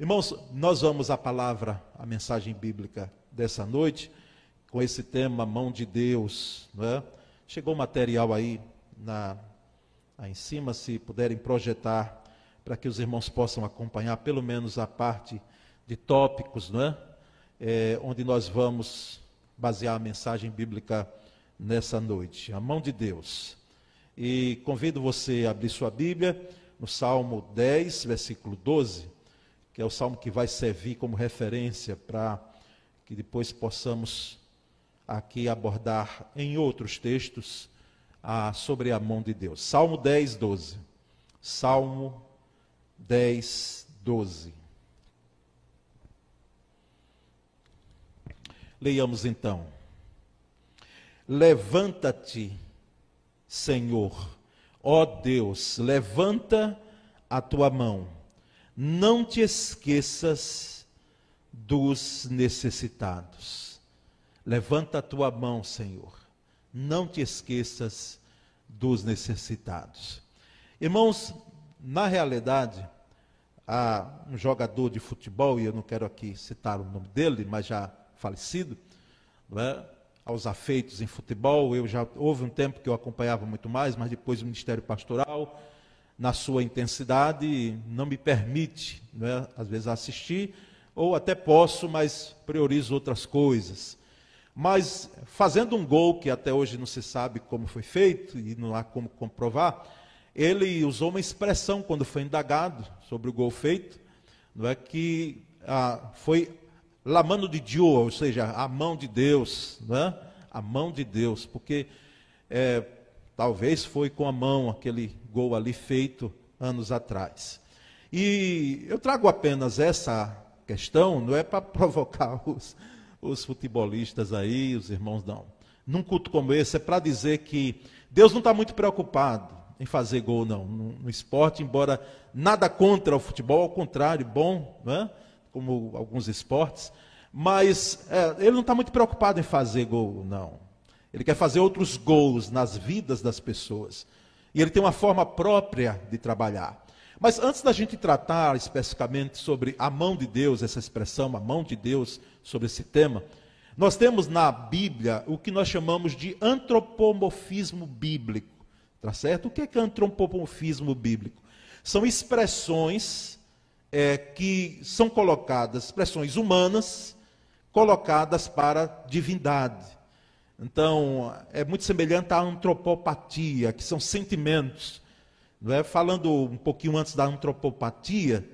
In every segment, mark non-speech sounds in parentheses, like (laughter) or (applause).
Irmãos, nós vamos à palavra, a mensagem bíblica dessa noite, com esse tema Mão de Deus. Não é? Chegou material aí, na, aí em cima, se puderem projetar, para que os irmãos possam acompanhar pelo menos a parte de tópicos, não é? é onde nós vamos basear a mensagem bíblica nessa noite. A mão de Deus. E convido você a abrir sua Bíblia no Salmo 10, versículo 12 que é o salmo que vai servir como referência para que depois possamos aqui abordar em outros textos a, sobre a mão de Deus. Salmo 10, 12. Salmo 10, 12. Leiamos então. Levanta-te, Senhor, ó Deus, levanta a tua mão não te esqueças dos necessitados. Levanta a tua mão, Senhor. Não te esqueças dos necessitados. Irmãos, na realidade, há um jogador de futebol, e eu não quero aqui citar o nome dele, mas já falecido, é? aos afeitos em futebol, eu já houve um tempo que eu acompanhava muito mais, mas depois o ministério pastoral, na sua intensidade, não me permite, né, às vezes, assistir, ou até posso, mas priorizo outras coisas. Mas fazendo um gol que até hoje não se sabe como foi feito e não há como comprovar, ele usou uma expressão quando foi indagado sobre o gol feito, não é que ah, foi la mano de Deus, ou seja, a mão de Deus, não é? A mão de Deus, porque é, talvez foi com a mão aquele gol ali feito anos atrás. E eu trago apenas essa questão, não é para (laughs) provocar os, os futebolistas aí, os irmãos, não. Num culto como esse, é para dizer que Deus não está muito preocupado em fazer gol, não, no, no, esporte, embora nada contra o futebol, ao contrário, bom, é? como alguns esportes, mas é, ele não está muito preocupado em fazer gol, não. Ele quer fazer outros gols nas vidas das pessoas. E ele tem uma forma própria de trabalhar. Mas antes da gente tratar especificamente sobre a mão de Deus, essa expressão, a mão de Deus, sobre esse tema, nós temos na Bíblia o que nós chamamos de antropomorfismo bíblico. Tá certo? O que é, é antropomorfismo bíblico? São expressões é, que são colocadas, expressões humanas, colocadas para divindade. Então, é muito semelhante à antropopatia, que são sentimentos. Não é? Falando um pouquinho antes da antropopatia,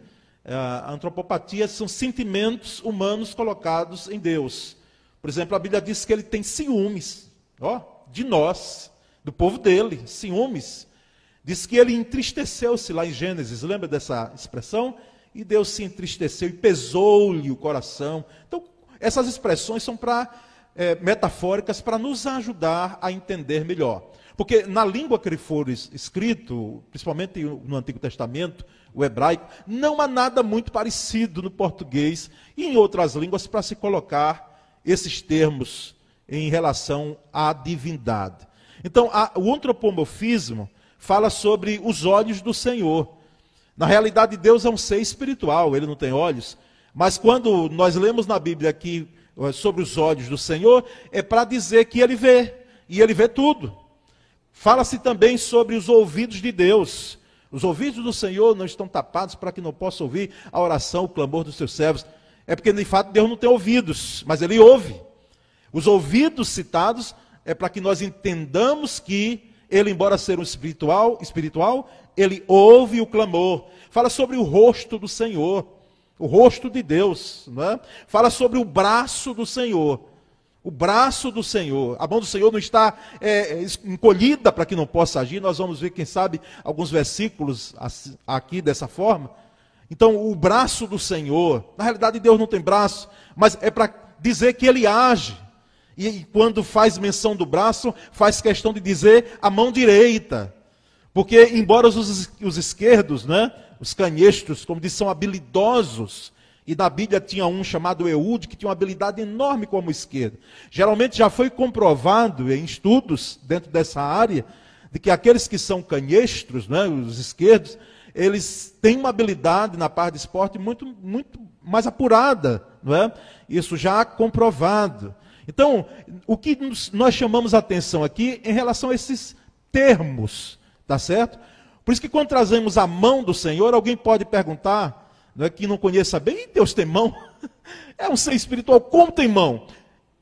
é, a antropopatia são sentimentos humanos colocados em Deus. Por exemplo, a Bíblia diz que ele tem ciúmes, ó, de nós, do povo dele, ciúmes. Diz que ele entristeceu-se lá em Gênesis, lembra dessa expressão? E Deus se entristeceu e pesou-lhe o coração. Então, essas expressões são para é, metafóricas para nos ajudar a entender melhor. Porque na língua que ele for escrito, principalmente no Antigo Testamento, o hebraico, não há nada muito parecido no português e em outras línguas para se colocar esses termos em relação à divindade. Então, a, o antropomorfismo fala sobre os olhos do Senhor. Na realidade, Deus é um ser espiritual, ele não tem olhos. Mas quando nós lemos na Bíblia que sobre os olhos do Senhor, é para dizer que ele vê, e ele vê tudo. Fala-se também sobre os ouvidos de Deus. Os ouvidos do Senhor não estão tapados para que não possa ouvir a oração, o clamor dos seus servos. É porque, de fato, Deus não tem ouvidos, mas ele ouve. Os ouvidos citados é para que nós entendamos que ele, embora ser um espiritual, espiritual, ele ouve o clamor. Fala sobre o rosto do Senhor o rosto de Deus, é? fala sobre o braço do Senhor. O braço do Senhor, a mão do Senhor não está é, é encolhida para que não possa agir. Nós vamos ver, quem sabe, alguns versículos aqui dessa forma. Então, o braço do Senhor, na realidade, Deus não tem braço, mas é para dizer que ele age. E quando faz menção do braço, faz questão de dizer a mão direita. Porque, embora os, os esquerdos, né, os canhestros, como diz, são habilidosos. E na Bíblia tinha um chamado Eude, que tinha uma habilidade enorme como esquerdo. Geralmente já foi comprovado em estudos dentro dessa área, de que aqueles que são canhestros, né, os esquerdos, eles têm uma habilidade na parte de esporte muito, muito mais apurada, não é? Isso já comprovado. Então, o que nós chamamos a atenção aqui em relação a esses termos, tá certo? Por isso que quando trazemos a mão do Senhor, alguém pode perguntar, não é que não conheça bem, Deus tem mão? (laughs) É um ser espiritual, como tem mão?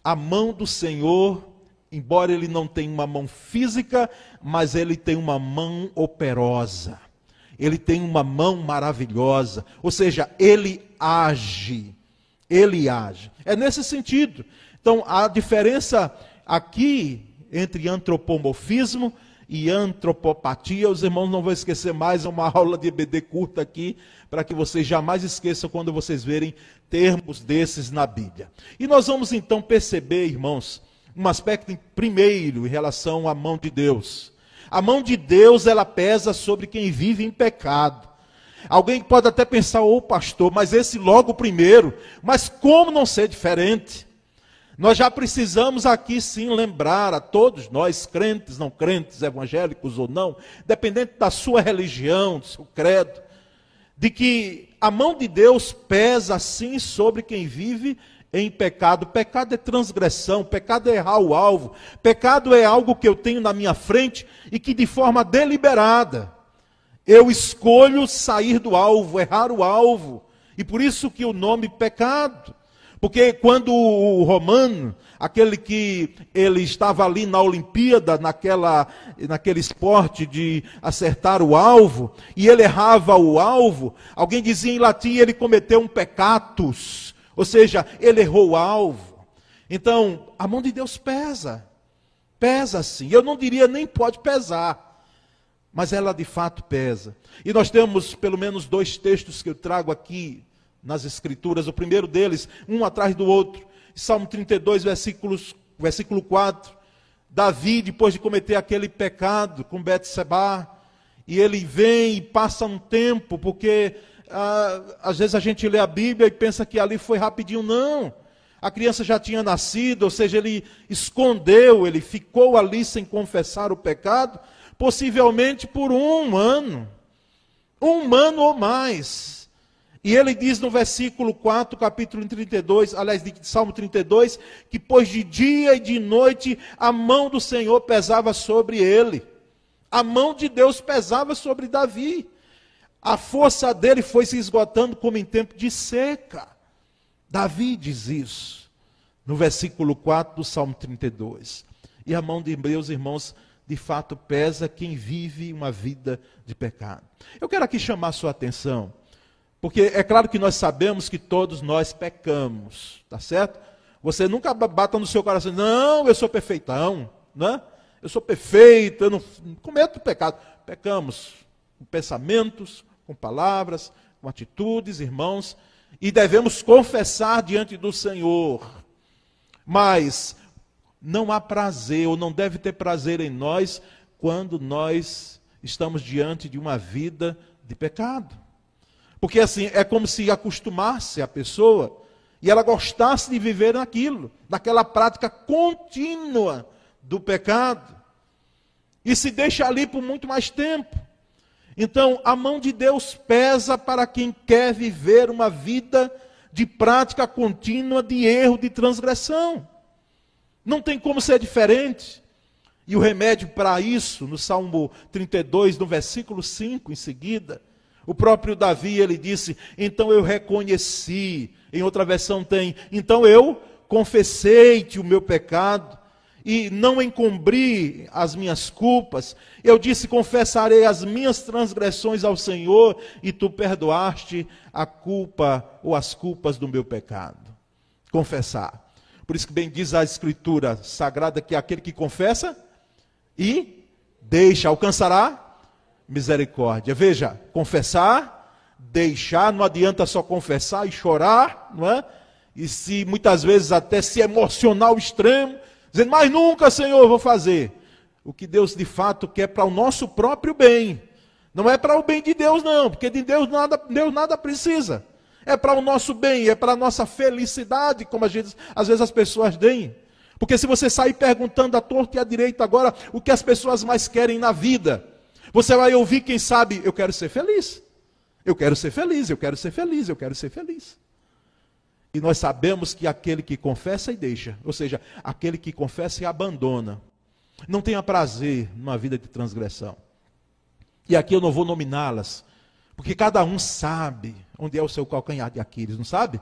A mão do Senhor, embora ele não tenha uma mão física, mas ele tem uma mão operosa. Ele tem uma mão maravilhosa, ou seja, ele age. Ele age. É nesse sentido. Então, a diferença aqui entre antropomorfismo e antropopatia, os irmãos não vão esquecer mais, é uma aula de EBD curta aqui, para que vocês jamais esqueçam quando vocês verem termos desses na Bíblia. E nós vamos então perceber, irmãos, um aspecto primeiro em relação à mão de Deus. A mão de Deus, ela pesa sobre quem vive em pecado. Alguém pode até pensar, ô oh, pastor, mas esse logo primeiro, mas como não ser diferente? Nós já precisamos aqui sim lembrar a todos nós, crentes, não crentes, evangélicos ou não, dependente da sua religião, do seu credo, de que a mão de Deus pesa sim sobre quem vive em pecado. Pecado é transgressão, pecado é errar o alvo, pecado é algo que eu tenho na minha frente e que de forma deliberada eu escolho sair do alvo, errar o alvo. E por isso que o nome pecado. Porque quando o romano, aquele que ele estava ali na Olimpíada, naquela, naquele esporte de acertar o alvo, e ele errava o alvo, alguém dizia em latim, ele cometeu um pecatus, ou seja, ele errou o alvo. Então, a mão de Deus pesa, pesa sim. Eu não diria nem pode pesar, mas ela de fato pesa. E nós temos pelo menos dois textos que eu trago aqui nas Escrituras, o primeiro deles, um atrás do outro. Salmo 32, versículos, versículo 4. Davi, depois de cometer aquele pecado com Betseba, e ele vem e passa um tempo, porque ah, às vezes a gente lê a Bíblia e pensa que ali foi rapidinho. Não. A criança já tinha nascido, ou seja, ele escondeu, ele ficou ali sem confessar o pecado, possivelmente por um ano. Um ano ou mais. E ele diz no versículo 4, capítulo 32, aliás, de Salmo 32, que pois de dia e de noite a mão do Senhor pesava sobre ele. A mão de Deus pesava sobre Davi. A força dele foi se esgotando como em tempo de seca. Davi diz isso no versículo 4 do Salmo 32. E a mão de meus irmãos, de fato, pesa quem vive uma vida de pecado. Eu quero aqui chamar sua atenção porque é claro que nós sabemos que todos nós pecamos, tá certo? Você nunca bata no seu coração, não, eu sou perfeitão, né? Eu sou perfeito, eu não cometo pecado. Pecamos com pensamentos, com palavras, com atitudes, irmãos, e devemos confessar diante do Senhor. Mas não há prazer, ou não deve ter prazer em nós, quando nós estamos diante de uma vida de pecado. Porque assim, é como se acostumasse a pessoa e ela gostasse de viver naquilo, naquela prática contínua do pecado. E se deixa ali por muito mais tempo. Então, a mão de Deus pesa para quem quer viver uma vida de prática contínua de erro, de transgressão. Não tem como ser diferente. E o remédio para isso, no Salmo 32, no versículo 5 em seguida, o próprio Davi, ele disse: Então eu reconheci. Em outra versão tem: Então eu confessei-te o meu pecado e não encobri as minhas culpas. Eu disse: Confessarei as minhas transgressões ao Senhor e tu perdoaste a culpa ou as culpas do meu pecado. Confessar. Por isso que bem diz a Escritura sagrada que aquele que confessa e deixa alcançará misericórdia. Veja, confessar, deixar, não adianta só confessar e chorar, não é? E se muitas vezes até se emocionar ao extremo, dizendo, mas nunca, Senhor, vou fazer. O que Deus de fato quer para o nosso próprio bem. Não é para o bem de Deus, não, porque de Deus nada, Deus nada precisa. É para o nosso bem, é para a nossa felicidade, como vezes, às vezes as pessoas deem. Porque se você sair perguntando à torta e à direita agora o que as pessoas mais querem na vida, Você vai ouvir, quem sabe, eu quero ser feliz. Eu quero ser feliz, eu quero ser feliz, eu quero ser feliz. E nós sabemos que aquele que confessa e deixa, ou seja, aquele que confessa e abandona, não tenha prazer numa vida de transgressão. E aqui eu não vou nominá-las, porque cada um sabe onde é o seu calcanhar de Aquiles, não sabe?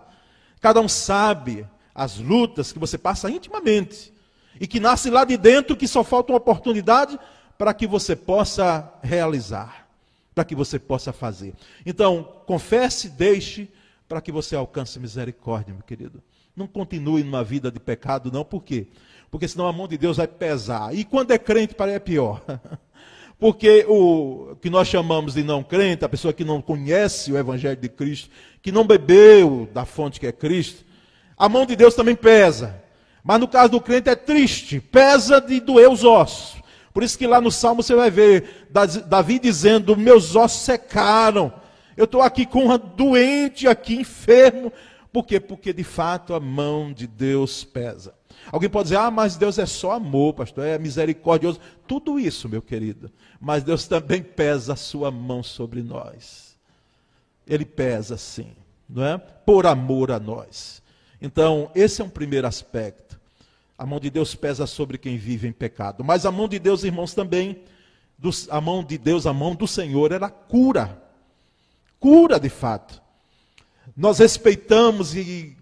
Cada um sabe as lutas que você passa intimamente e que nasce lá de dentro, que só falta uma oportunidade para que você possa realizar, para que você possa fazer. Então, confesse, deixe, para que você alcance misericórdia, meu querido. Não continue numa vida de pecado, não, por quê? Porque senão a mão de Deus vai pesar. E quando é crente, para é pior. (laughs) Porque o que nós chamamos de não crente, a pessoa que não conhece o Evangelho de Cristo, que não bebeu da fonte que é Cristo, a mão de Deus também pesa. Mas no caso do crente é triste, pesa de doer os ossos. Por isso que lá no Salmo você vai ver Davi dizendo: Meus ossos secaram. Eu estou aqui com uma doente, aqui enfermo. Por quê? Porque de fato a mão de Deus pesa. Alguém pode dizer, ah, mas Deus é só amor, pastor, é misericordioso. Tudo isso, meu querido. Mas Deus também pesa a sua mão sobre nós. Ele pesa sim, não é? Por amor a nós. Então, esse é um primeiro aspecto. A mão de Deus pesa sobre quem vive em pecado. Mas a mão de Deus, irmãos, também, a mão de Deus, a mão do Senhor, ela cura. Cura de fato. Nós respeitamos e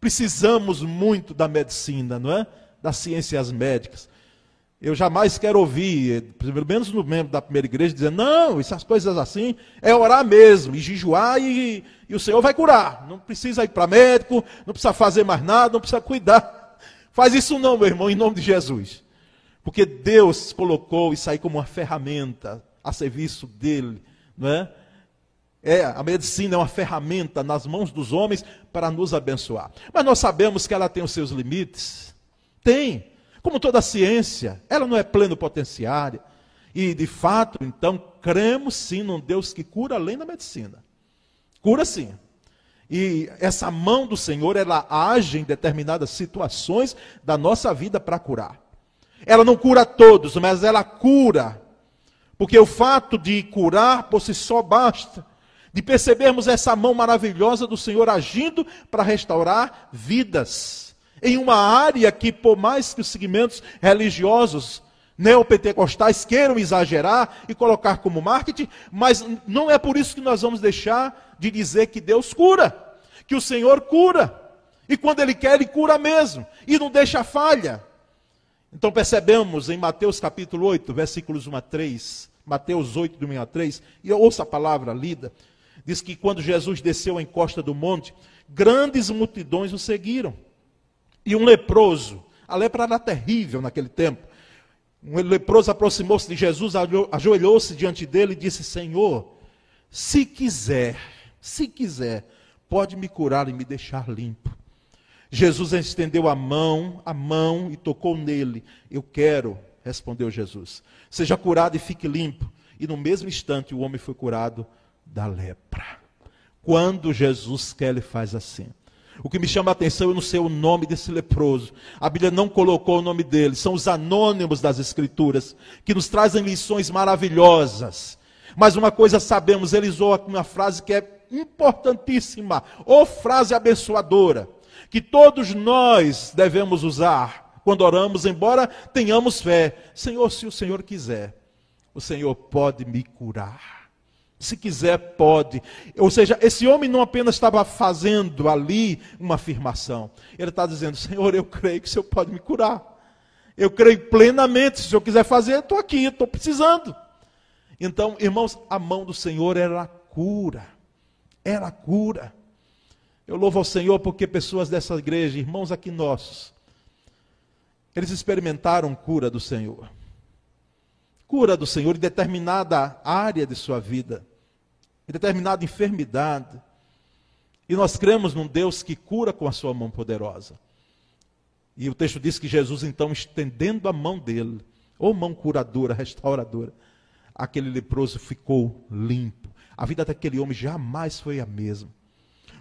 precisamos muito da medicina, não é? Das ciências médicas. Eu jamais quero ouvir, pelo menos no membro da primeira igreja, dizer, não, essas coisas assim, é orar mesmo, e jejuar e, e o Senhor vai curar. Não precisa ir para médico, não precisa fazer mais nada, não precisa cuidar. Faz isso não, meu irmão, em nome de Jesus. Porque Deus colocou isso aí como uma ferramenta a serviço dele, não é? É, a medicina é uma ferramenta nas mãos dos homens para nos abençoar. Mas nós sabemos que ela tem os seus limites. Tem. Como toda ciência, ela não é pleno potenciária. E, de fato, então, cremos sim num Deus que cura além da medicina. Cura sim. E essa mão do Senhor, ela age em determinadas situações da nossa vida para curar. Ela não cura todos, mas ela cura. Porque o fato de curar por si só basta de percebermos essa mão maravilhosa do Senhor agindo para restaurar vidas. Em uma área que, por mais que os segmentos religiosos neopentecostais queiram exagerar e colocar como marketing, mas não é por isso que nós vamos deixar de dizer que Deus cura, que o Senhor cura. E quando Ele quer, Ele cura mesmo, e não deixa falha. Então percebemos em Mateus capítulo 8, versículos 1 a 3, Mateus 8, do 1 a 3, e ouça a palavra lida, Diz que quando Jesus desceu em costa do monte, grandes multidões o seguiram. E um leproso, a lepra era terrível naquele tempo. Um leproso aproximou-se de Jesus, ajoelhou-se diante dele e disse: Senhor, se quiser, se quiser, pode me curar e me deixar limpo. Jesus estendeu a mão, a mão e tocou nele. Eu quero, respondeu Jesus. Seja curado e fique limpo. E no mesmo instante o homem foi curado da lepra. Quando Jesus quer, ele faz assim. O que me chama a atenção, eu não sei o nome desse leproso. A Bíblia não colocou o nome dele. São os anônimos das Escrituras, que nos trazem lições maravilhosas. Mas uma coisa sabemos, ele usou uma frase que é importantíssima, ou frase abençoadora, que todos nós devemos usar quando oramos, embora tenhamos fé. Senhor, se o Senhor quiser, o Senhor pode me curar se quiser, pode. Ou seja, esse homem não apenas estava fazendo ali uma afirmação, ele está dizendo: Senhor, eu creio que o Senhor pode me curar. Eu creio plenamente, se o Senhor quiser fazer, estou aqui, estou precisando. Então, irmãos, a mão do Senhor era a cura. Era cura. Eu louvo ao Senhor porque pessoas dessa igreja, irmãos aqui nossos, eles experimentaram cura do Senhor. Cura do Senhor em determinada área de sua vida em determinada enfermidade. E nós cremos num Deus que cura com a sua mão poderosa. E o texto diz que Jesus, então, estendendo a mão dele, ou mão curadora, (laughs) restauradora, aquele leproso ficou limpo. A vida daquele homem jamais foi a mesma.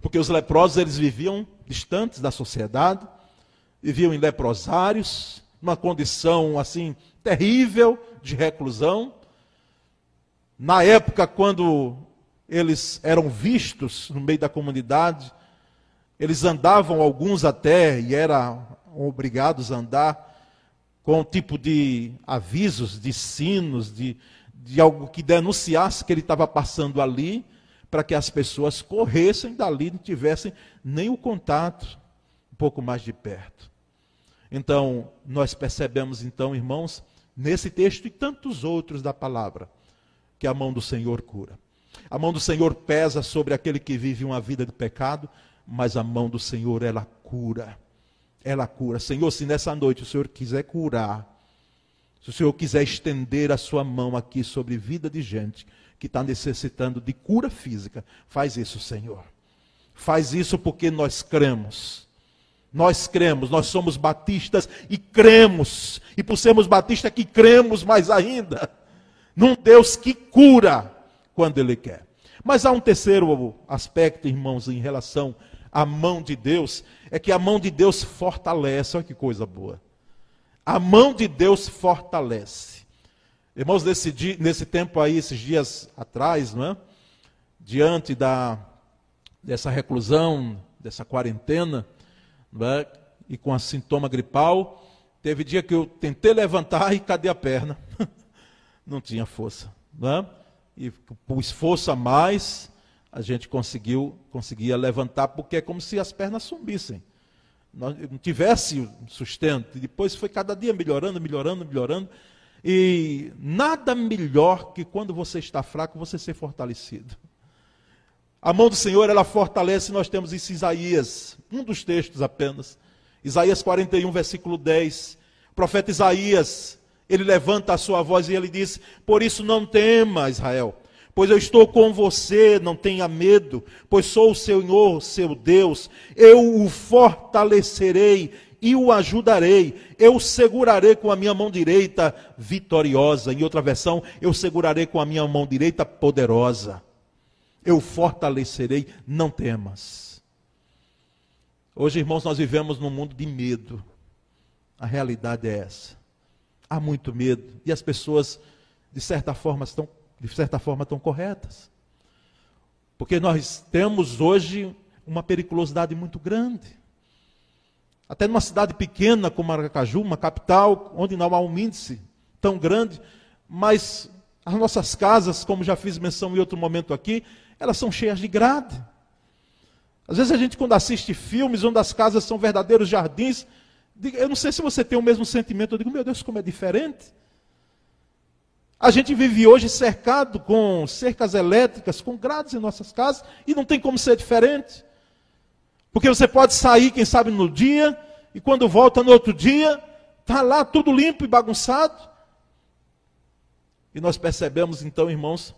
Porque os leprosos, eles viviam distantes da sociedade, viviam em leprosários, numa condição assim terrível de reclusão. Na época, quando eles eram vistos no meio da comunidade, eles andavam, alguns até, e eram obrigados a andar, com um tipo de avisos, de sinos, de, de algo que denunciasse que ele estava passando ali, para que as pessoas corressem dali e não tivessem nem o contato um pouco mais de perto. Então, nós percebemos então, irmãos, nesse texto e tantos outros da palavra, que a mão do Senhor cura. A mão do Senhor pesa sobre aquele que vive uma vida de pecado, mas a mão do Senhor ela cura. Ela cura. Senhor, se nessa noite o Senhor quiser curar, se o Senhor quiser estender a sua mão aqui sobre vida de gente que está necessitando de cura física, faz isso, Senhor. Faz isso porque nós cremos. Nós cremos, nós somos batistas e cremos. E por sermos batistas que cremos mais ainda num Deus que cura quando Ele quer. Mas há um terceiro aspecto, irmãos, em relação à mão de Deus, é que a mão de Deus fortalece. Olha que coisa boa. A mão de Deus fortalece. Irmãos, nesse, dia, nesse tempo aí, esses dias atrás, não é? diante da, dessa reclusão, dessa quarentena, é? e com a sintoma gripal, teve dia que eu tentei levantar e cadê a perna? (laughs) Não tinha força. Não é? E pus força a mais, a gente conseguiu, conseguia levantar, porque é como se as pernas sumissem. Não tivesse sustento. E depois foi cada dia melhorando, melhorando, melhorando. E nada melhor que quando você está fraco, você ser fortalecido. A mão do Senhor, ela fortalece, nós temos isso em Isaías, um dos textos apenas. Isaías 41, versículo 10. O profeta Isaías, ele levanta a sua voz e ele diz: Por isso não tema, Israel, pois eu estou com você, não tenha medo, pois sou o Senhor, seu Deus, eu o fortalecerei e o ajudarei, eu segurarei com a minha mão direita vitoriosa. Em outra versão, eu segurarei com a minha mão direita poderosa eu fortalecerei, não temas. Hoje, irmãos, nós vivemos num mundo de medo. A realidade é essa. Há muito medo e as pessoas, de certa forma, estão, de certa forma, estão corretas. Porque nós temos hoje uma periculosidade muito grande. Até numa cidade pequena como Aracaju, uma capital, onde não há um índice tão grande, mas as nossas casas, como já fiz menção em outro momento aqui, elas são cheias de grade. Às vezes a gente, quando assiste filmes onde as casas são verdadeiros jardins, eu não sei se você tem o mesmo sentimento, eu digo, meu Deus, como é diferente. A gente vive hoje cercado com cercas elétricas, com grades em nossas casas, e não tem como ser diferente. Porque você pode sair, quem sabe, no dia, e quando volta no outro dia, está lá tudo limpo e bagunçado. E nós percebemos então, irmãos,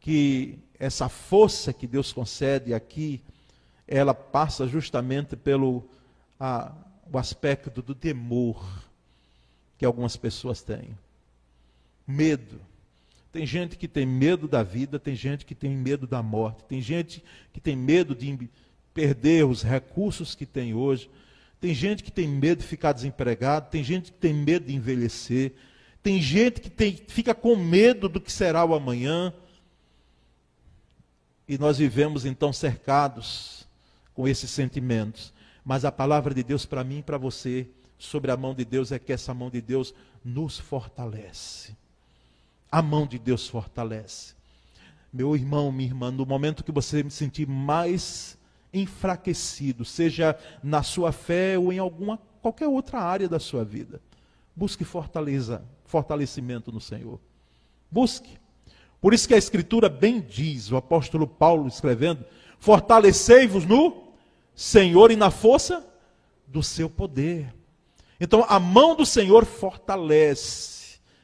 que essa força que Deus concede aqui, ela passa justamente pelo a, o aspecto do temor que algumas pessoas têm. Medo. Tem gente que tem medo da vida, tem gente que tem medo da morte, tem gente que tem medo de perder os recursos que tem hoje, tem gente que tem medo de ficar desempregado, tem gente que tem medo de envelhecer, tem gente que tem, fica com medo do que será o amanhã. E nós vivemos então cercados com esses sentimentos. Mas a palavra de Deus para mim e para você sobre a mão de Deus é que essa mão de Deus nos fortalece. A mão de Deus fortalece. Meu irmão, minha irmã, no momento que você se sentir mais enfraquecido, seja na sua fé ou em alguma qualquer outra área da sua vida, busque fortaleza, fortalecimento no Senhor. Busque. Por isso que a Escritura bem diz, o apóstolo Paulo escrevendo: fortalecei-vos no Senhor e na força do seu poder. Então a mão do Senhor fortalece,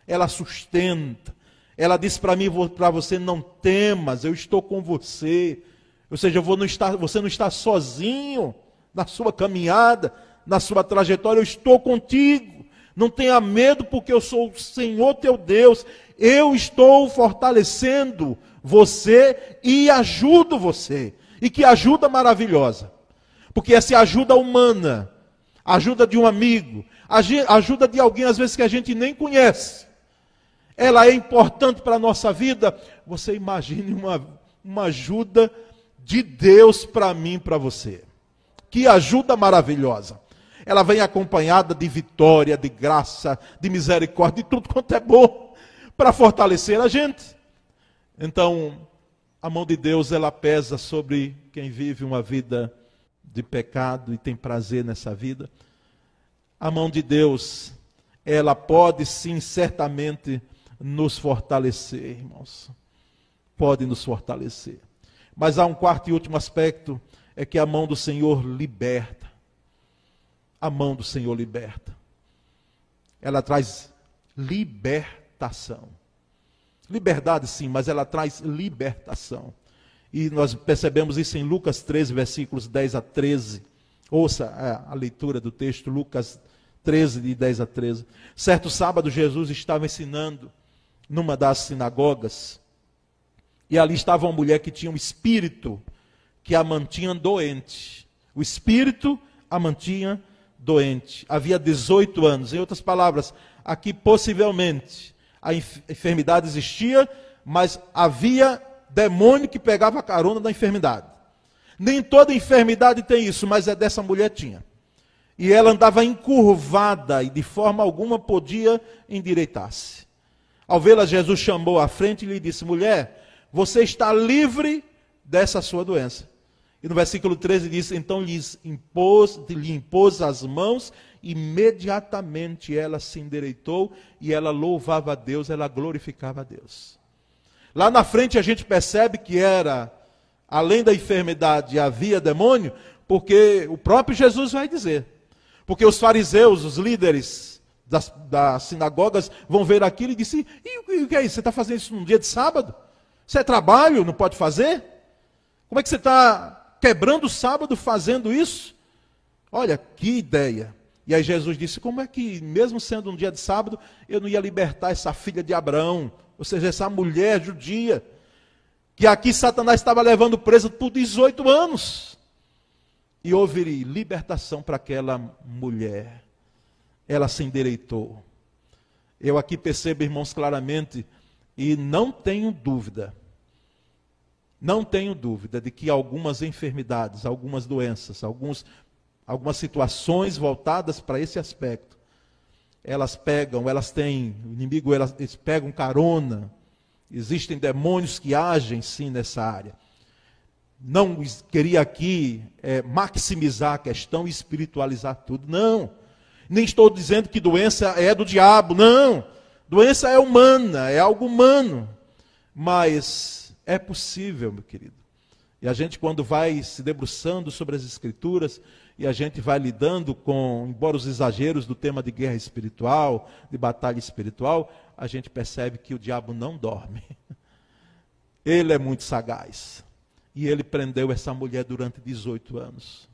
ela sustenta. Ela diz para mim, para você, não temas, eu estou com você. Ou seja, não estar, você não está sozinho na sua caminhada, na sua trajetória, eu estou contigo. Não tenha medo, porque eu sou o Senhor teu Deus. Eu estou fortalecendo você e ajudo você. E que ajuda maravilhosa. Porque essa ajuda humana, ajuda de um amigo, ajuda de alguém às vezes que a gente nem conhece. Ela é importante para a nossa vida. Você imagine uma, uma ajuda de Deus para mim para você. Que ajuda maravilhosa. Ela vem acompanhada de vitória, de graça, de misericórdia, de tudo quanto é bom para fortalecer a gente. Então, a mão de Deus ela pesa sobre quem vive uma vida de pecado e tem prazer nessa vida. A mão de Deus, ela pode sim certamente nos fortalecer, irmãos. Pode nos fortalecer. Mas há um quarto e último aspecto, é que a mão do Senhor liberta. A mão do Senhor liberta. Ela traz libertação. Liberdade, sim, mas ela traz libertação. E nós percebemos isso em Lucas 13, versículos 10 a 13. Ouça a, a leitura do texto, Lucas 13, de 10 a 13. Certo sábado, Jesus estava ensinando numa das sinagogas, e ali estava uma mulher que tinha um espírito que a mantinha doente. O espírito a mantinha doente. Havia 18 anos. Em outras palavras, aqui possivelmente a enfermidade existia, mas havia demônio que pegava a carona da enfermidade. Nem toda enfermidade tem isso, mas é dessa mulher tinha. E ela andava encurvada e de forma alguma podia endireitar-se. Ao vê-la, Jesus chamou à frente e lhe disse: Mulher, você está livre dessa sua doença. E no versículo 13 diz: Então impôs, lhe impôs as mãos, imediatamente ela se endireitou e ela louvava a Deus, ela glorificava a Deus. Lá na frente a gente percebe que era, além da enfermidade, havia demônio, porque o próprio Jesus vai dizer. Porque os fariseus, os líderes, das, das sinagogas vão ver aquilo e dizem: e o que é isso? Você está fazendo isso num dia de sábado? Isso é trabalho? Não pode fazer? Como é que você está quebrando o sábado fazendo isso? Olha, que ideia. E aí Jesus disse: Como é que, mesmo sendo um dia de sábado, eu não ia libertar essa filha de Abraão, ou seja, essa mulher judia, que aqui Satanás estava levando presa por 18 anos. E houve libertação para aquela mulher ela se endireitou. Eu aqui percebo, irmãos, claramente, e não tenho dúvida, não tenho dúvida de que algumas enfermidades, algumas doenças, alguns, algumas situações voltadas para esse aspecto, elas pegam, elas têm, o inimigo, elas, eles pegam carona, existem demônios que agem sim nessa área. Não queria aqui é, maximizar a questão e espiritualizar tudo, não. Nem estou dizendo que doença é do diabo, não. Doença é humana, é algo humano. Mas é possível, meu querido. E a gente, quando vai se debruçando sobre as Escrituras, e a gente vai lidando com, embora os exageros do tema de guerra espiritual, de batalha espiritual, a gente percebe que o diabo não dorme. (laughs) Ele é muito sagaz. E ele prendeu essa mulher durante 18 anos.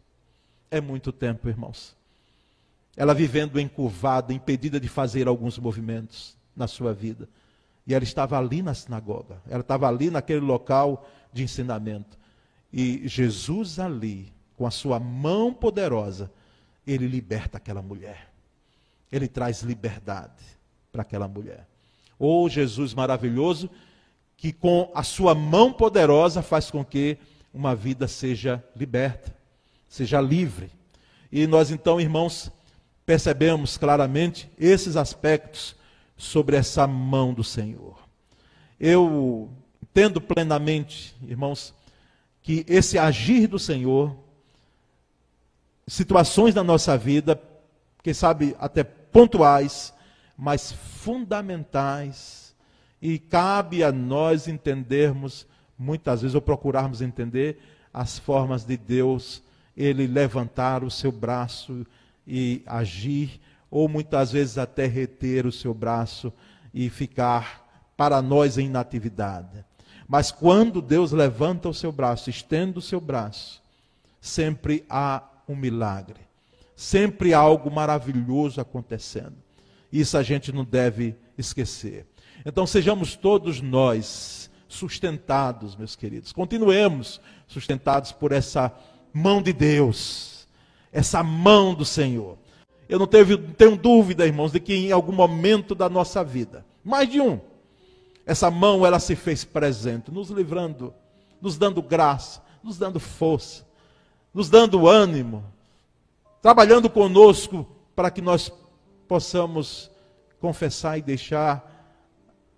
É muito tempo, irmãos ela vivendo encurvada, impedida de fazer alguns movimentos na sua vida. E ela estava ali na sinagoga, ela estava ali naquele local de ensinamento. E Jesus ali, com a sua mão poderosa, ele liberta aquela mulher. Ele traz liberdade para aquela mulher. Ou oh, Jesus maravilhoso, que com a sua mão poderosa faz com que uma vida seja liberta, seja livre. E nós então, irmãos, percebemos claramente esses aspectos sobre essa mão do Senhor. Eu entendo plenamente, irmãos, que esse agir do Senhor, situações na nossa vida, quem sabe até pontuais, mas fundamentais, e cabe a nós entendermos, muitas vezes, ou procurarmos entender, as formas de Deus, ele levantar o seu braço e agir, ou muitas vezes até reter o seu braço e ficar para nós em inatividade. Mas quando Deus levanta o seu braço, estende o seu braço, sempre há um milagre, sempre há algo maravilhoso acontecendo. Isso a gente não deve esquecer. Então sejamos todos nós sustentados, meus queridos. Continuemos sustentados por essa mão de Deus essa mão do Senhor. Eu não, teve, tenho dúvida, irmãos, de que em algum momento da nossa vida, mais de um. Essa mão, ela se fez presente, nos livrando, nos dando graça, nos dando força, nos dando ânimo, trabalhando conosco para que nós possamos confessar e deixar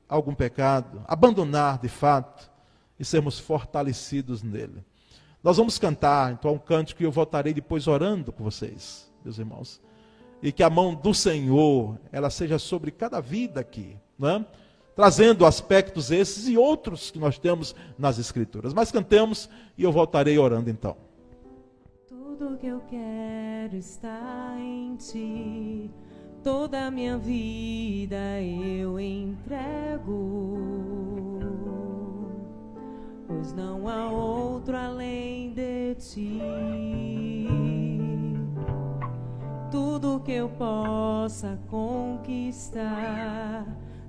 algum pecado, abandonar de fato e sermos fortalecidos nele. Nós vamos cantar, então, um cântico e eu voltarei depois orando com vocês, meus irmãos. E que a mão do Senhor, ela seja sobre cada vida aqui, não é? trazendo aspectos esses e outros que nós temos nas Escrituras. Mas cantemos e eu voltarei orando então. Tudo que eu quero está em ti, toda a minha vida eu entrego, pois não há outro além de ti. Tudo que eu possa conquistar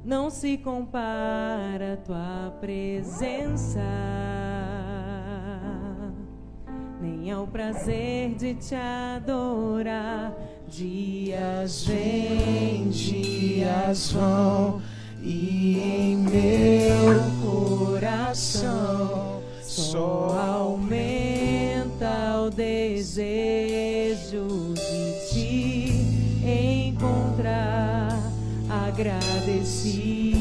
não se compara a tua presença, nem ao prazer de te adorar. Dias vêm, dias vão, e em meu coração só aumenta o desejo de te encontrar agradecido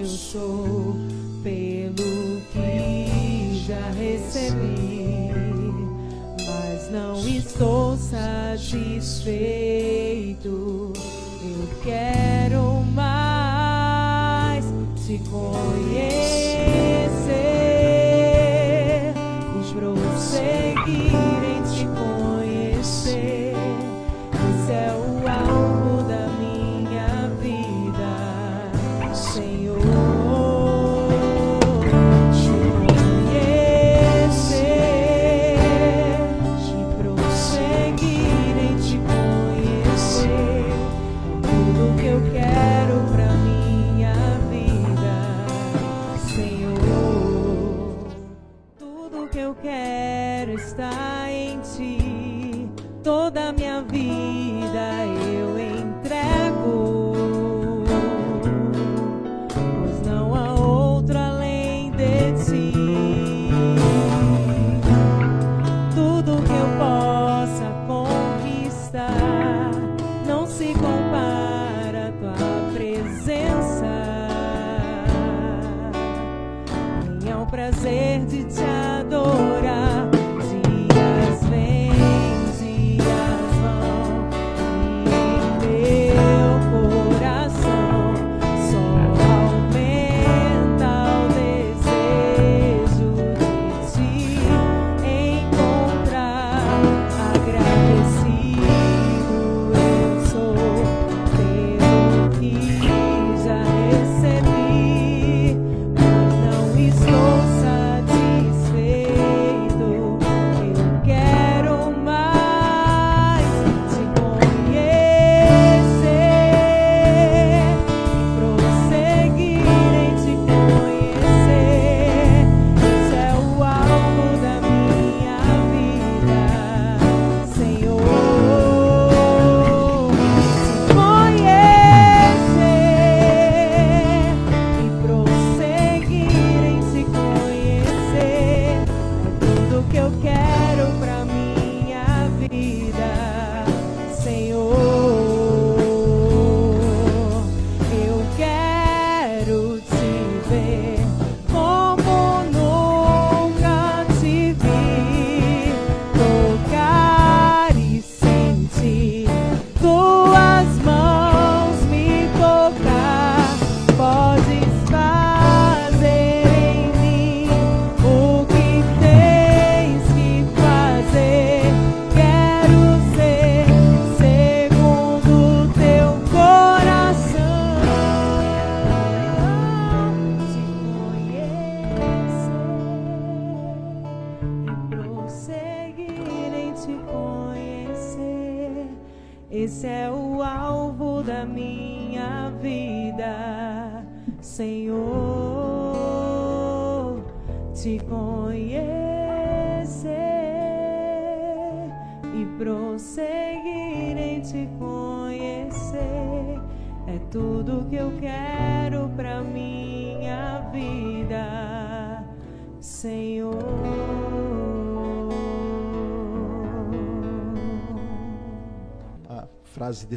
eu sou pelo que já recebi, mas não estou satisfeito. Eu quero te conhecer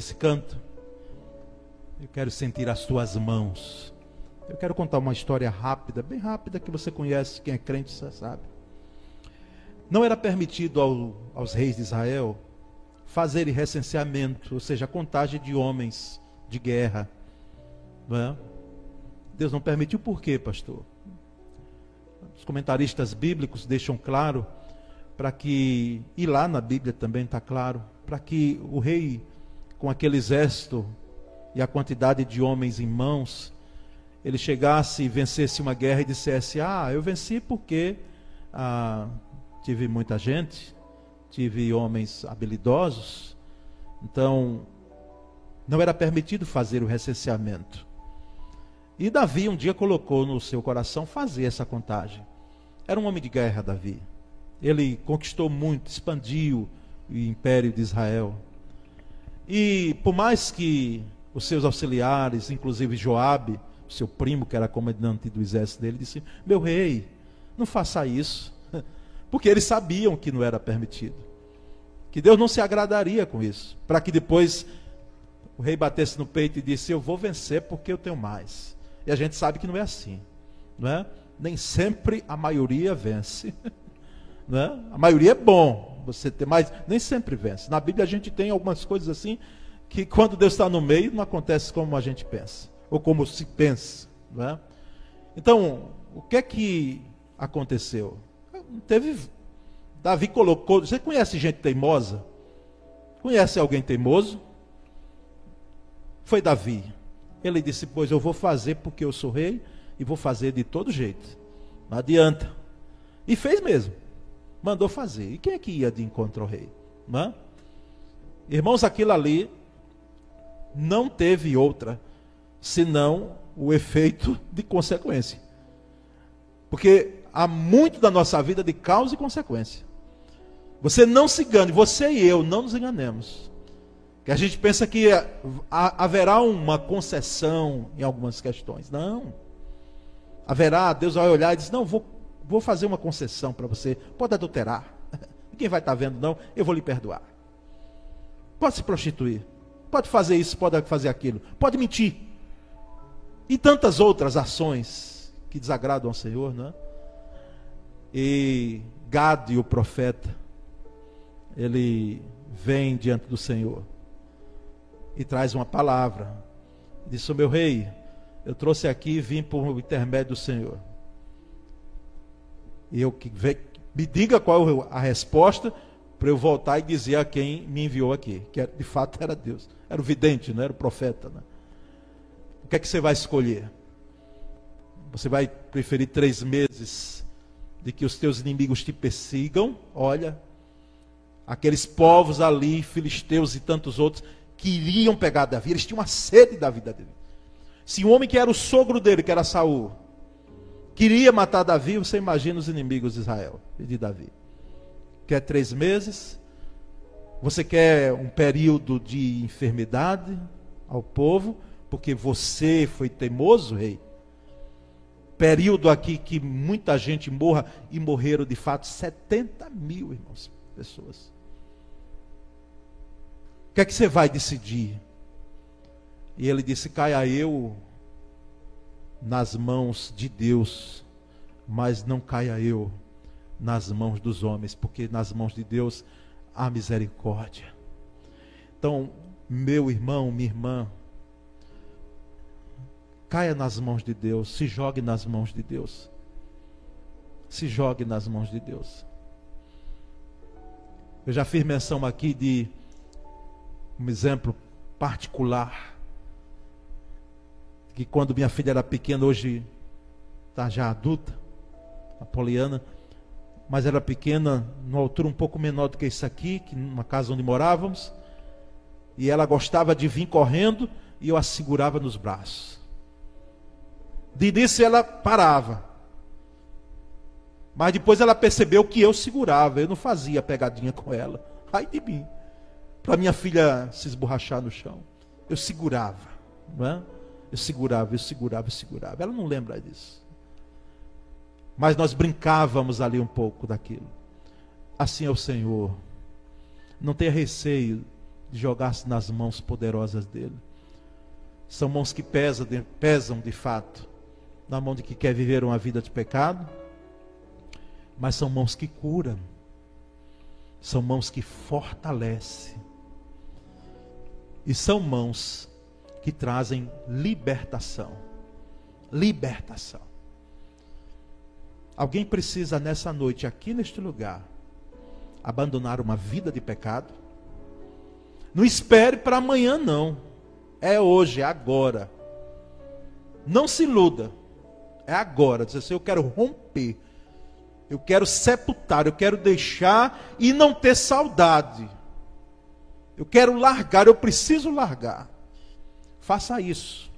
desse canto. Eu quero sentir as tuas mãos. Eu quero contar uma história rápida, bem rápida, que você conhece, quem é crente sabe. Não era permitido ao, aos reis de Israel fazerem recenseamento, ou seja, contagem de homens de guerra. Não é? Deus não permitiu por quê, pastor? Os comentaristas bíblicos deixam claro para que, e lá na Bíblia também está claro, para que o rei, com aquele exército e a quantidade de homens em mãos, ele chegasse e vencesse uma guerra e dissesse: Ah, eu venci porque ah, tive muita gente, tive homens habilidosos, então não era permitido fazer o recenseamento. E Davi um dia colocou no seu coração fazer essa contagem. Era um homem de guerra, Davi. Ele conquistou muito, expandiu o império de Israel. E por mais que os seus auxiliares, inclusive Joabe, seu primo, que era comandante do exército dele, disse: Meu rei, não faça isso. (laughs) Porque eles sabiam que não era permitido. Que Deus não se agradaria com isso. Para que depois o rei batesse no peito e disse: Eu vou vencer porque eu tenho mais. E a gente sabe que não é assim. Não é? Nem sempre a maioria vence. (laughs) Não é? A maioria é bom você ter mais, nem sempre vence. Na Bíblia a gente tem algumas coisas assim que quando Deus está no meio não acontece como a gente pensa ou como se pensa. Não é? Então, o que é que aconteceu? Teve. Davi colocou. Você conhece gente teimosa? Conhece alguém teimoso? Foi Davi. Ele disse: Pois eu vou fazer porque eu sou rei e vou fazer de todo jeito. Não adianta. E fez mesmo. Mandou fazer. E quem é que ia de encontro ao rei? Não? Irmãos, aquilo ali não teve outra senão o efeito de consequência. Porque há muito da nossa vida de causa e consequência. Você não se engane, você e eu não nos enganemos. Que a gente pensa que haverá uma concessão em algumas questões. Não. Haverá, Deus vai olhar e diz: Não, vou, vou fazer uma concessão para você. Pode adulterar. (laughs) Ninguém vai estar tá vendo, não. Eu vou lhe perdoar. Pode se prostituir. Pode fazer isso, pode fazer aquilo. Pode mentir. E tantas outras ações que desagradam ao Senhor, não é? E Gade, o profeta, ele vem diante do Senhor e traz uma palavra. Disse: Meu rei, eu trouxe aqui e vim por intermédio do Senhor. Eu que me diga qual é a resposta para eu voltar e dizer a quem me enviou aqui, que de fato era Deus. Era o vidente, não era o profeta. Né? O que é que você vai escolher? Você vai preferir três meses de que os teus inimigos te persigam? Olha, aqueles povos ali, filisteus e tantos outros, queriam pegar Davi, eles tinham uma sede da vida dele. Se um homem que era o sogro dele, que era Saul, queria matar Davi, você imagina os inimigos de Israel e de Davi. Quer três meses? Você quer um período de enfermidade ao povo, porque você foi teimoso, rei? Período aqui que muita gente morra, e morreram de fato 70 mil, irmãos, pessoas. O que é que você vai decidir? E ele disse: Caia eu nas mãos de Deus, mas não caia eu nas mãos dos homens, porque nas mãos de Deus há misericórdia. Então, meu irmão, minha irmã, caia nas mãos de Deus, se jogue nas mãos de Deus. Se jogue nas mãos de Deus. Eu já fiz menção aqui de um exemplo particular. Que quando minha filha era pequena, hoje está já adulta, a Poliana, mas era pequena, numa altura um pouco menor do que isso aqui, que numa casa onde morávamos. E ela gostava de vir correndo e eu a segurava nos braços. De início ela parava. Mas depois ela percebeu que eu segurava, eu não fazia pegadinha com ela. Ai de mim para minha filha se esborrachar no chão. Eu segurava. Não é? Eu segurava, eu segurava, eu segurava. Ela não lembra disso. Mas nós brincávamos ali um pouco daquilo. Assim é o Senhor. Não tenha receio de jogar-se nas mãos poderosas dele. São mãos que pesam de, pesam de fato na mão de que quer viver uma vida de pecado, mas são mãos que curam, são mãos que fortalecem, e são mãos que trazem libertação. Libertação. Alguém precisa nessa noite, aqui neste lugar, abandonar uma vida de pecado? Não espere para amanhã, não. É hoje, é agora. Não se iluda. É agora. Diz assim: eu quero romper. Eu quero sepultar. Eu quero deixar e não ter saudade. Eu quero largar. Eu preciso largar. Faça isso.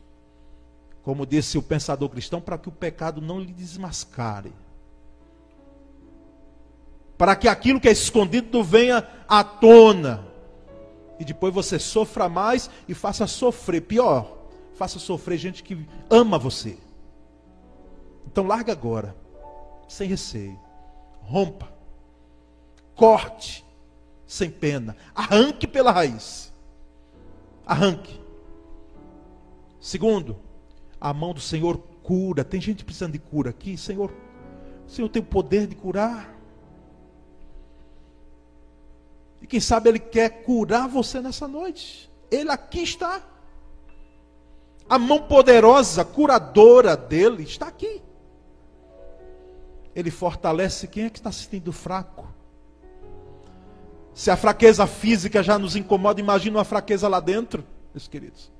Como disse o pensador cristão, para que o pecado não lhe desmascare. Para que aquilo que é escondido venha à tona. E depois você sofra mais e faça sofrer. Pior, faça sofrer gente que ama você. Então larga agora, sem receio. Rompa. Corte, sem pena. Arranque pela raiz. Arranque. Segundo, a mão do Senhor cura. Tem gente precisando de cura aqui, Senhor. O Senhor tem o poder de curar. E quem sabe Ele quer curar você nessa noite. Ele aqui está. A mão poderosa, curadora dele está aqui. Ele fortalece quem é que está se sentindo fraco. Se a fraqueza física já nos incomoda, imagina uma fraqueza lá dentro, meus queridos.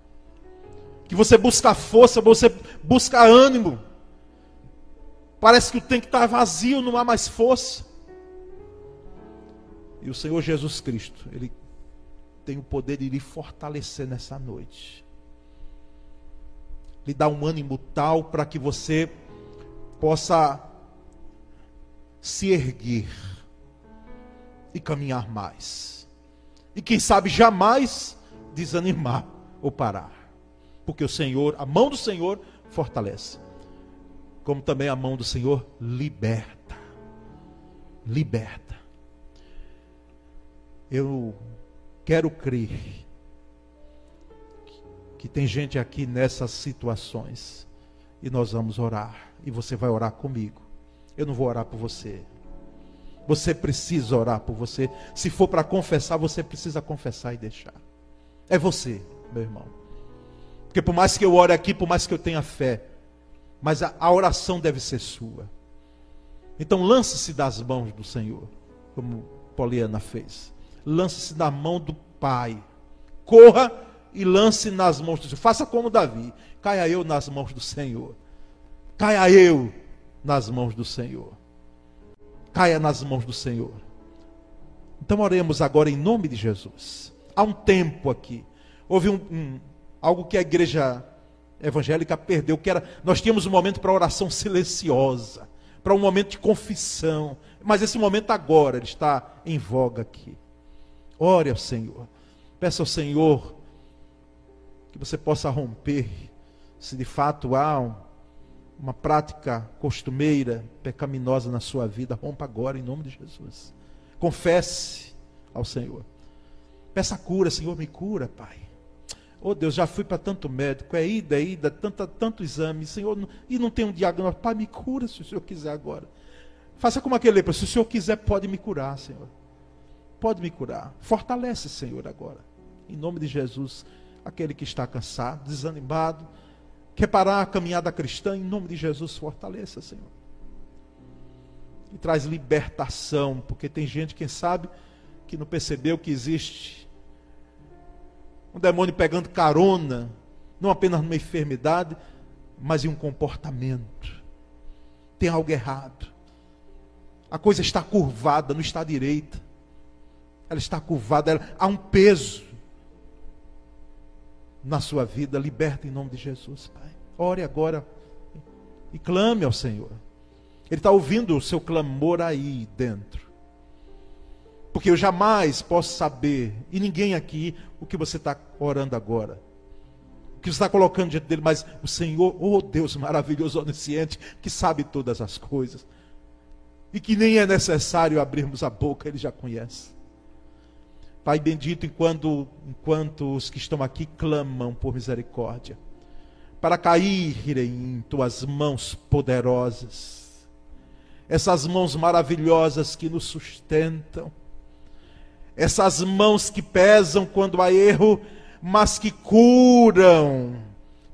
Que você busca força, você busca ânimo. Parece que o tempo está vazio, não há mais força. E o Senhor Jesus Cristo, Ele tem o poder de lhe fortalecer nessa noite. Lhe dar um ânimo tal para que você possa se erguer e caminhar mais. E quem sabe jamais desanimar ou parar. Porque o Senhor, a mão do Senhor fortalece. Como também a mão do Senhor liberta. Liberta. Eu quero crer que tem gente aqui nessas situações e nós vamos orar e você vai orar comigo. Eu não vou orar por você. Você precisa orar por você. Se for para confessar, você precisa confessar e deixar. É você, meu irmão. Porque por mais que eu ore aqui, por mais que eu tenha fé, mas a, a oração deve ser sua. Então lance-se das mãos do Senhor, como Poliana fez. Lance-se na mão do Pai. Corra e lance nas mãos do Senhor. Faça como Davi. Caia eu nas mãos do Senhor. Caia eu nas mãos do Senhor. Caia nas mãos do Senhor. Então oremos agora em nome de Jesus. Há um tempo aqui. Houve um, um algo que a igreja evangélica perdeu, que era nós tínhamos um momento para oração silenciosa, para um momento de confissão. Mas esse momento agora ele está em voga aqui. Ore ao Senhor. Peça ao Senhor que você possa romper, se de fato há um, uma prática costumeira, pecaminosa na sua vida, rompa agora em nome de Jesus. Confesse ao Senhor. Peça cura, Senhor, me cura, Pai. Oh Deus, já fui para tanto médico, é ida, é ida, tanto, tanto exame, Senhor, e não tem um diagnóstico. Pai, me cura se o Senhor quiser agora. Faça como aquele lepra, se o Senhor quiser, pode me curar, Senhor. Pode me curar. Fortalece, Senhor, agora. Em nome de Jesus, aquele que está cansado, desanimado, Quer parar a caminhada cristã? Em nome de Jesus, fortaleça, Senhor. E traz libertação, porque tem gente, quem sabe, que não percebeu que existe um demônio pegando carona, não apenas numa enfermidade, mas em um comportamento. Tem algo errado. A coisa está curvada, não está direita. Ela está curvada, ela, há um peso na sua vida. Liberta em nome de Jesus, Pai. Ore agora e clame ao Senhor. Ele está ouvindo o seu clamor aí dentro. Porque eu jamais posso saber, e ninguém aqui, o que você está orando agora. que está colocando diante dele, mas o Senhor, oh Deus maravilhoso, onisciente, que sabe todas as coisas, e que nem é necessário abrirmos a boca, ele já conhece. Pai bendito, enquanto, enquanto os que estão aqui clamam por misericórdia, para caírem em tuas mãos poderosas, essas mãos maravilhosas que nos sustentam, essas mãos que pesam quando há erro, mas que curam,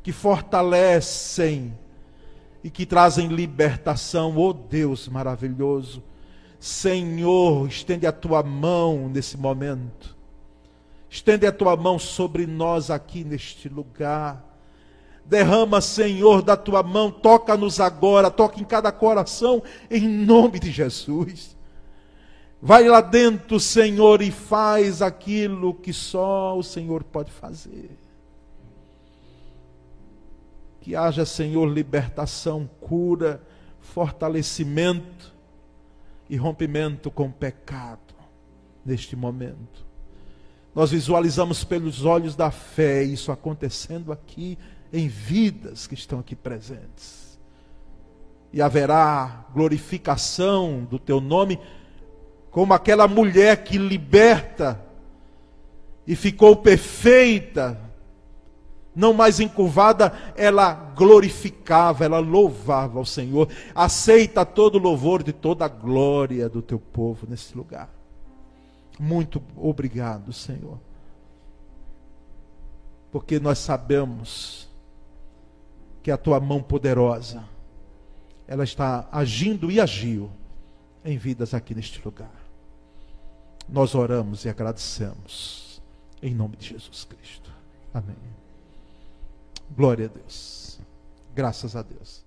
que fortalecem e que trazem libertação. Oh Deus maravilhoso, Senhor, estende a tua mão nesse momento. Estende a tua mão sobre nós aqui neste lugar. Derrama, Senhor, da tua mão, toca-nos agora, toca em cada coração, em nome de Jesus. Vai lá dentro, Senhor, e faz aquilo que só o Senhor pode fazer. Que haja, Senhor, libertação, cura, fortalecimento e rompimento com o pecado neste momento. Nós visualizamos pelos olhos da fé isso acontecendo aqui em vidas que estão aqui presentes. E haverá glorificação do teu nome como aquela mulher que liberta e ficou perfeita, não mais encurvada, ela glorificava, ela louvava ao Senhor. Aceita todo o louvor de toda a glória do teu povo nesse lugar. Muito obrigado, Senhor. Porque nós sabemos que a tua mão poderosa ela está agindo e agiu em vidas aqui neste lugar. Nós oramos e agradecemos. Em nome de Jesus Cristo. Amém. Glória a Deus. Graças a Deus.